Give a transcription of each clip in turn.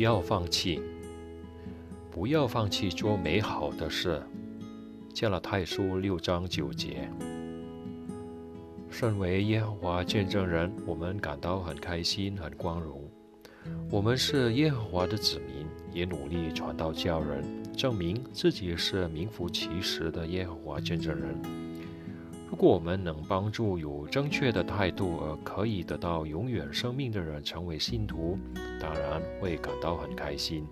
不要放弃，不要放弃做美好的事。加拉太书六章九节。身为耶和华见证人，我们感到很开心、很光荣。我们是耶和华的子民，也努力传道教人，证明自己是名副其实的耶和华见证人。如果我们能帮助有正确的态度而可以得到永远生命的人成为信徒，当然会感到很开心。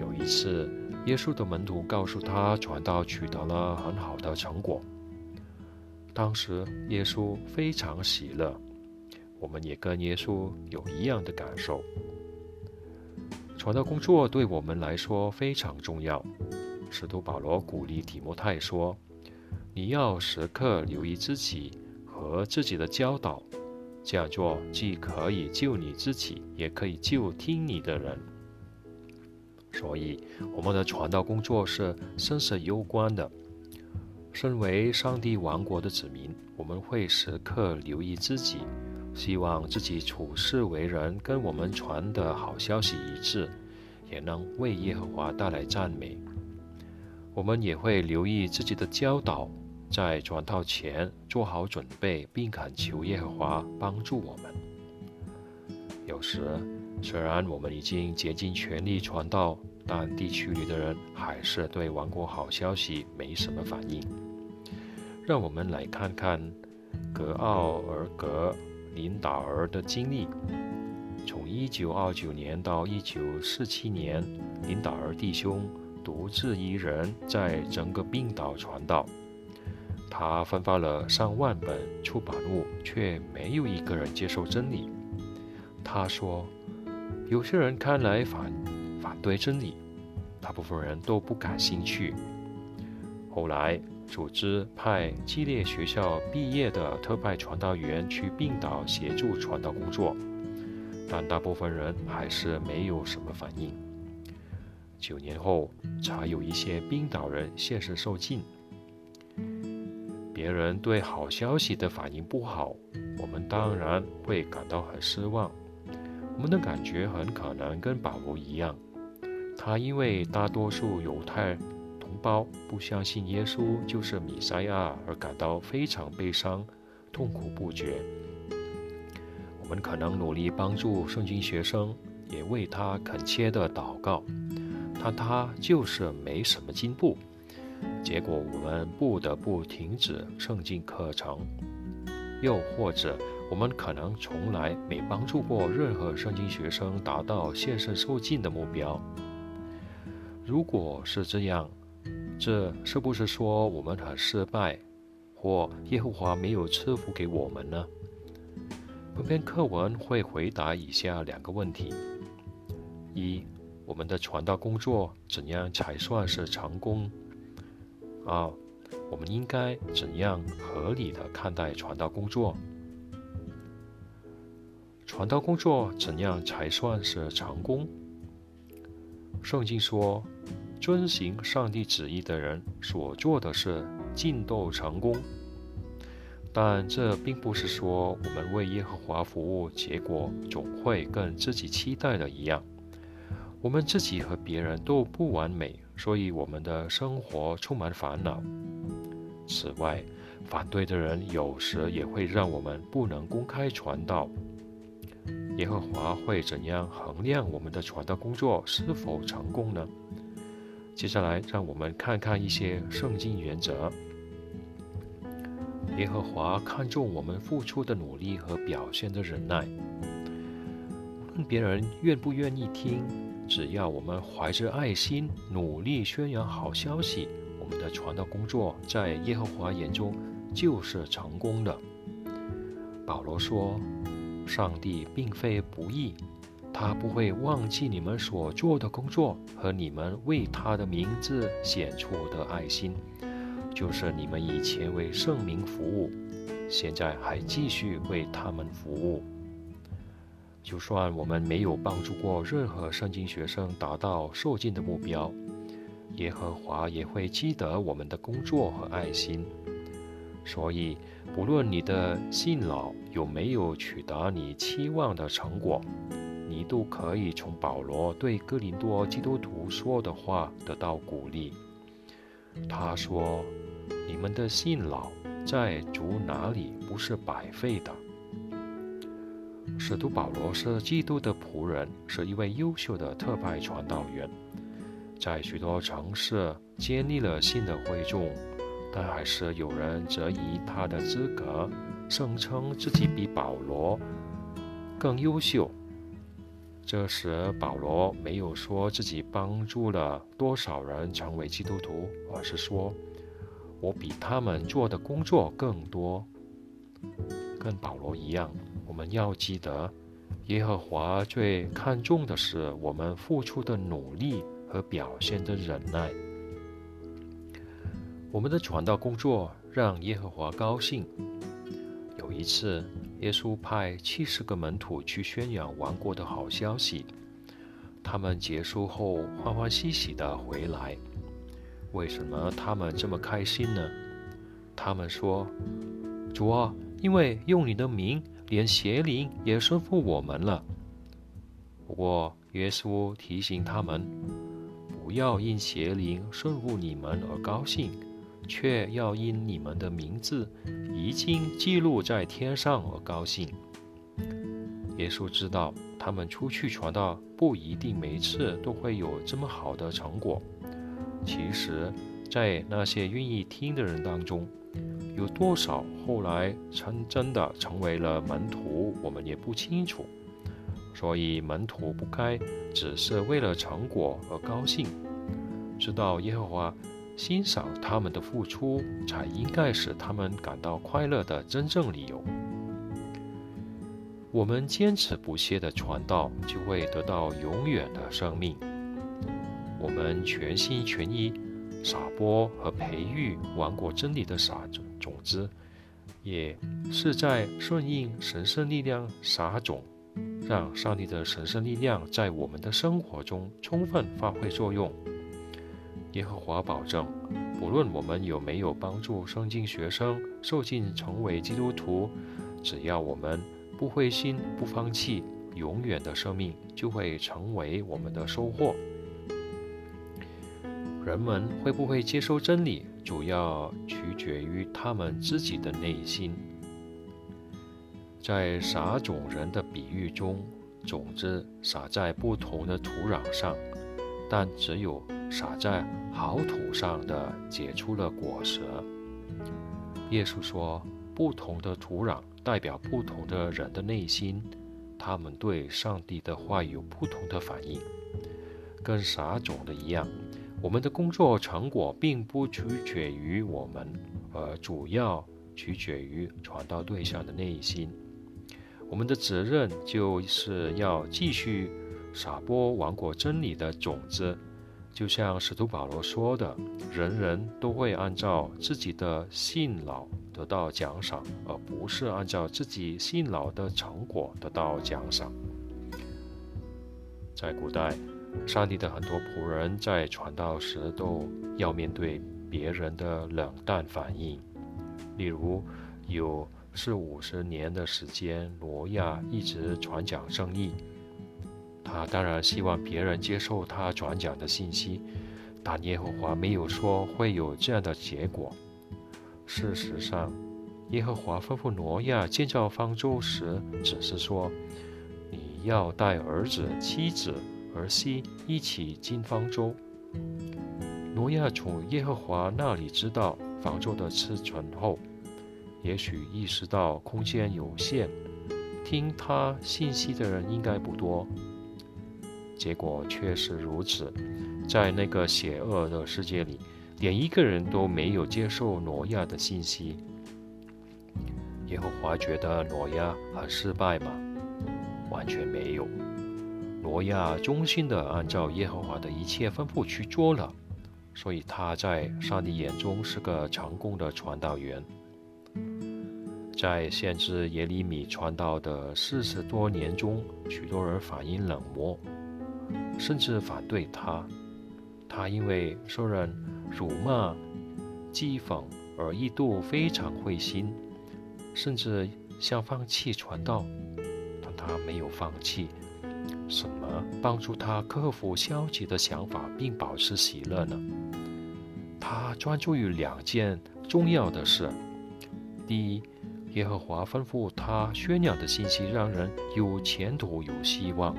有一次，耶稣的门徒告诉他，传道取得了很好的成果。当时，耶稣非常喜乐。我们也跟耶稣有一样的感受。传道工作对我们来说非常重要。使徒保罗鼓励提摩太说：“你要时刻留意自己和自己的教导，这样做既可以救你自己，也可以救听你的人。”所以，我们的传道工作是生死攸关的。身为上帝王国的子民，我们会时刻留意自己。希望自己处事为人跟我们传的好消息一致，也能为耶和华带来赞美。我们也会留意自己的教导，在传道前做好准备，并恳求耶和华帮助我们。有时，虽然我们已经竭尽全力传道，但地区里的人还是对王国好消息没什么反应。让我们来看看格奥尔格。领导儿的经历，从一九二九年到一九四七年，领导儿弟兄独自一人在整个冰岛传道。他分发了上万本出版物，却没有一个人接受真理。他说：“有些人看来反反对真理，大部分人都不感兴趣。”后来。组织派激烈学校毕业的特派传道员去冰岛协助传道工作，但大部分人还是没有什么反应。九年后，才有一些冰岛人现身受尽。别人对好消息的反应不好，我们当然会感到很失望。我们的感觉很可能跟保罗一样，他因为大多数犹太。同胞不相信耶稣就是弥赛亚而感到非常悲伤、痛苦不绝。我们可能努力帮助圣经学生，也为他恳切的祷告，但他就是没什么进步。结果我们不得不停止圣经课程，又或者我们可能从来没帮助过任何圣经学生达到献身受尽的目标。如果是这样，这是不是说我们很失败，或耶和华没有赐福给我们呢？本篇课文会回答以下两个问题：一、我们的传道工作怎样才算是成功？二、我们应该怎样合理的看待传道工作？传道工作怎样才算是成功？圣经说。遵行上帝旨意的人所做的事尽都成功，但这并不是说我们为耶和华服务，结果总会跟自己期待的一样。我们自己和别人都不完美，所以我们的生活充满烦恼。此外，反对的人有时也会让我们不能公开传道。耶和华会怎样衡量我们的传道工作是否成功呢？接下来，让我们看看一些圣经原则。耶和华看重我们付出的努力和表现的忍耐。无论别人愿不愿意听，只要我们怀着爱心，努力宣扬好消息，我们的传道工作在耶和华眼中就是成功的。保罗说：“上帝并非不义。”他不会忘记你们所做的工作和你们为他的名字显出的爱心，就是你们以前为圣名服务，现在还继续为他们服务。就算我们没有帮助过任何圣经学生达到受尽的目标，耶和华也会记得我们的工作和爱心。所以，不论你的信老有没有取得你期望的成果，你都可以从保罗对哥林多基督徒说的话得到鼓励。他说：“你们的信老在主哪里不是白费的。”使徒保罗是基督的仆人，是一位优秀的特派传道员，在许多城市建立了新的会众，但还是有人质疑他的资格，声称自己比保罗更优秀。这时，保罗没有说自己帮助了多少人成为基督徒，而是说：“我比他们做的工作更多。”跟保罗一样，我们要记得，耶和华最看重的是我们付出的努力和表现的忍耐。我们的传道工作让耶和华高兴。有一次。耶稣派七十个门徒去宣扬王国的好消息，他们结束后欢欢喜喜地回来。为什么他们这么开心呢？他们说：“主啊，因为用你的名，连邪灵也顺服我们了。”不过，耶稣提醒他们，不要因邪灵顺服你们而高兴。却要因你们的名字已经记录在天上而高兴。耶稣知道他们出去传道不一定每次都会有这么好的成果。其实，在那些愿意听的人当中，有多少后来成真的成为了门徒，我们也不清楚。所以，门徒不该只是为了成果而高兴，知道耶和华。欣赏他们的付出，才应该使他们感到快乐的真正理由。我们坚持不懈的传道，就会得到永远的生命。我们全心全意撒播和培育王国真理的撒种种子，也是在顺应神圣力量撒种，让上帝的神圣力量在我们的生活中充分发挥作用。耶和华保证，不论我们有没有帮助圣经学生受尽成为基督徒，只要我们不灰心、不放弃，永远的生命就会成为我们的收获。人们会不会接受真理，主要取决于他们自己的内心。在撒种人的比喻中，种子撒在不同的土壤上，但只有。撒在好土上的结出了果实。耶稣说，不同的土壤代表不同的人的内心，他们对上帝的话有不同的反应。跟撒种的一样，我们的工作成果并不取决于我们，而主要取决于传道对象的内心。我们的责任就是要继续撒播王国真理的种子。就像使徒保罗说的，人人都会按照自己的信劳得到奖赏，而不是按照自己信劳的成果得到奖赏。在古代，上帝的很多仆人在传道时都要面对别人的冷淡反应，例如有四五十年的时间，挪亚一直传讲正义。他当然希望别人接受他传讲的信息，但耶和华没有说会有这样的结果。事实上，耶和华吩咐挪亚建造方舟时，只是说：“你要带儿子、妻子、儿媳一起进方舟。”挪亚从耶和华那里知道方舟的尺寸后，也许意识到空间有限，听他信息的人应该不多。结果确实如此，在那个邪恶的世界里，连一个人都没有接受挪亚的信息。耶和华觉得挪亚很失败吗？完全没有。挪亚忠心的按照耶和华的一切吩咐去做了，所以他在上帝眼中是个成功的传道员。在先知耶利米传道的四十多年中，许多人反应冷漠。甚至反对他，他因为受人辱骂、讥讽而一度非常灰心，甚至想放弃传道，但他没有放弃，什么帮助他克服消极的想法并保持喜乐呢？他专注于两件重要的事：第一，耶和华吩咐他宣扬的信息让人有前途、有希望；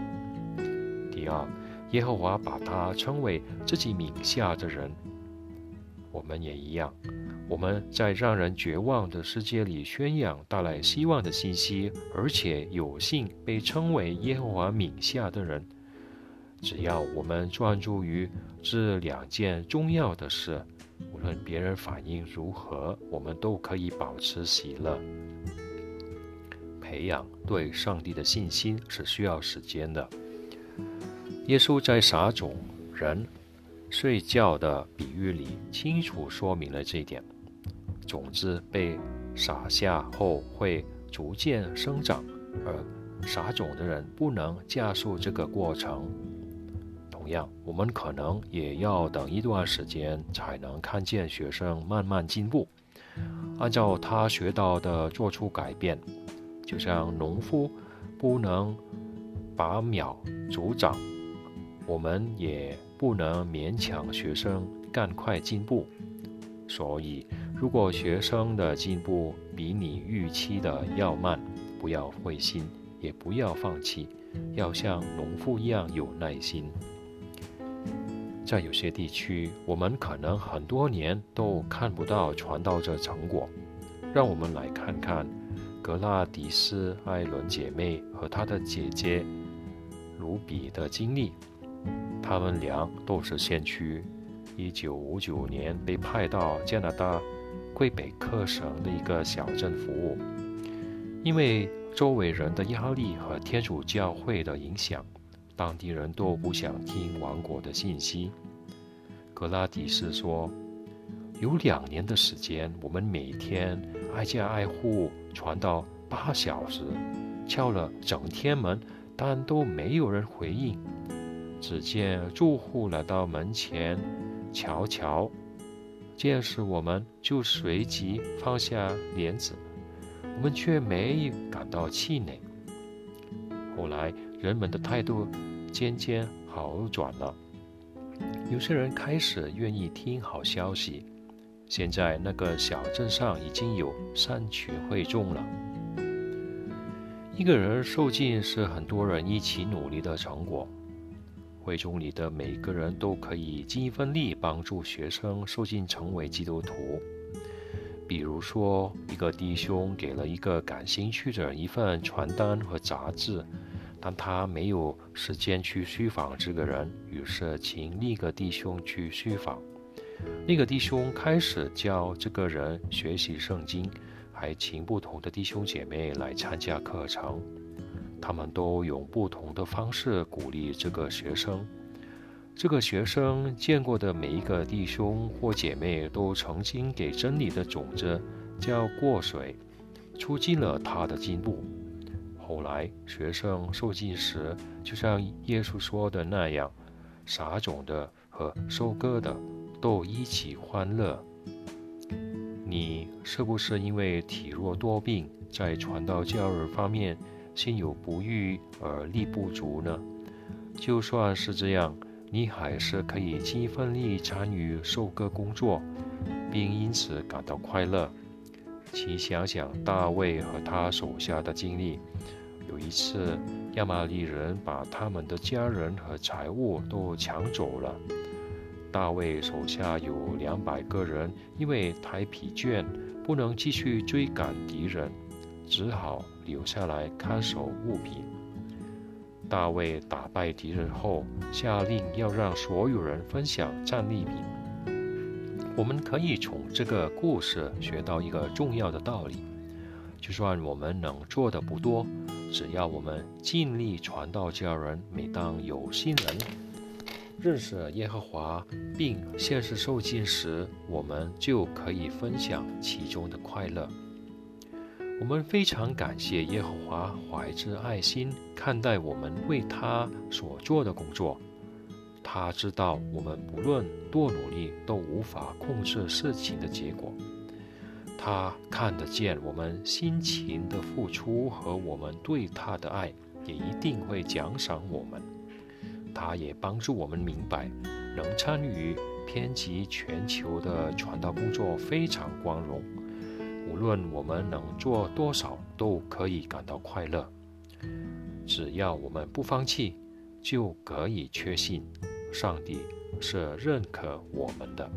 第二，耶和华把他称为自己名下的人。我们也一样。我们在让人绝望的世界里宣扬带来希望的信息，而且有幸被称为耶和华名下的人。只要我们专注于这两件重要的事，无论别人反应如何，我们都可以保持喜乐。培养对上帝的信心是需要时间的。耶稣在撒种人睡觉的比喻里清楚说明了这一点。种子被撒下后会逐渐生长，而撒种的人不能加速这个过程。同样，我们可能也要等一段时间才能看见学生慢慢进步，按照他学到的做出改变。就像农夫不能拔苗助长，我们也不能勉强学生赶快进步。所以。如果学生的进步比你预期的要慢，不要灰心，也不要放弃，要像农夫一样有耐心。在有些地区，我们可能很多年都看不到传道者成果。让我们来看看格拉迪斯·艾伦姐妹和她的姐姐卢比的经历。他们俩都是先驱。一九五九年被派到加拿大。魁北克省的一个小镇服务，因为周围人的压力和天主教会的影响，当地人都不想听王国的信息。格拉迪斯说：“有两年的时间，我们每天挨家挨户传到八小时，敲了整天门，但都没有人回应。只见住户来到门前，瞧瞧。”见识我们就随即放下帘子，我们却没感到气馁。后来人们的态度渐渐好转了，有些人开始愿意听好消息。现在那个小镇上已经有三群会众了。一个人受尽是很多人一起努力的成果。会中里的每个人都可以尽一份力帮助学生受尽成为基督徒。比如说，一个弟兄给了一个感兴趣的人一份传单和杂志，但他没有时间去虚访这个人，于是请另一个弟兄去虚访。那个弟兄开始教这个人学习圣经，还请不同的弟兄姐妹来参加课程。他们都用不同的方式鼓励这个学生。这个学生见过的每一个弟兄或姐妹都曾经给真理的种子浇过水，促进了他的进步。后来，学生受浸时，就像耶稣说的那样，撒种的和收割的都一起欢乐。你是不是因为体弱多病，在传道教育方面？心有不欲而力不足呢？就算是这样，你还是可以尽一份力参与收割工作，并因此感到快乐。请想想大卫和他手下的经历。有一次，亚玛利人把他们的家人和财物都抢走了。大卫手下有两百个人，因为太疲倦，不能继续追赶敌人。只好留下来看守物品。大卫打败敌人后，下令要让所有人分享战利品。我们可以从这个故事学到一个重要的道理：就算我们能做的不多，只要我们尽力传道家人，每当有新人认识耶和华并现实受尽时，我们就可以分享其中的快乐。我们非常感谢耶和华怀着爱心看待我们为他所做的工作。他知道我们不论多努力都无法控制事情的结果。他看得见我们辛勤的付出和我们对他的爱。也一定会奖赏我们。他也帮助我们明白，能参与遍及全球的传道工作非常光荣。无论我们能做多少，都可以感到快乐。只要我们不放弃，就可以确信上帝是认可我们的。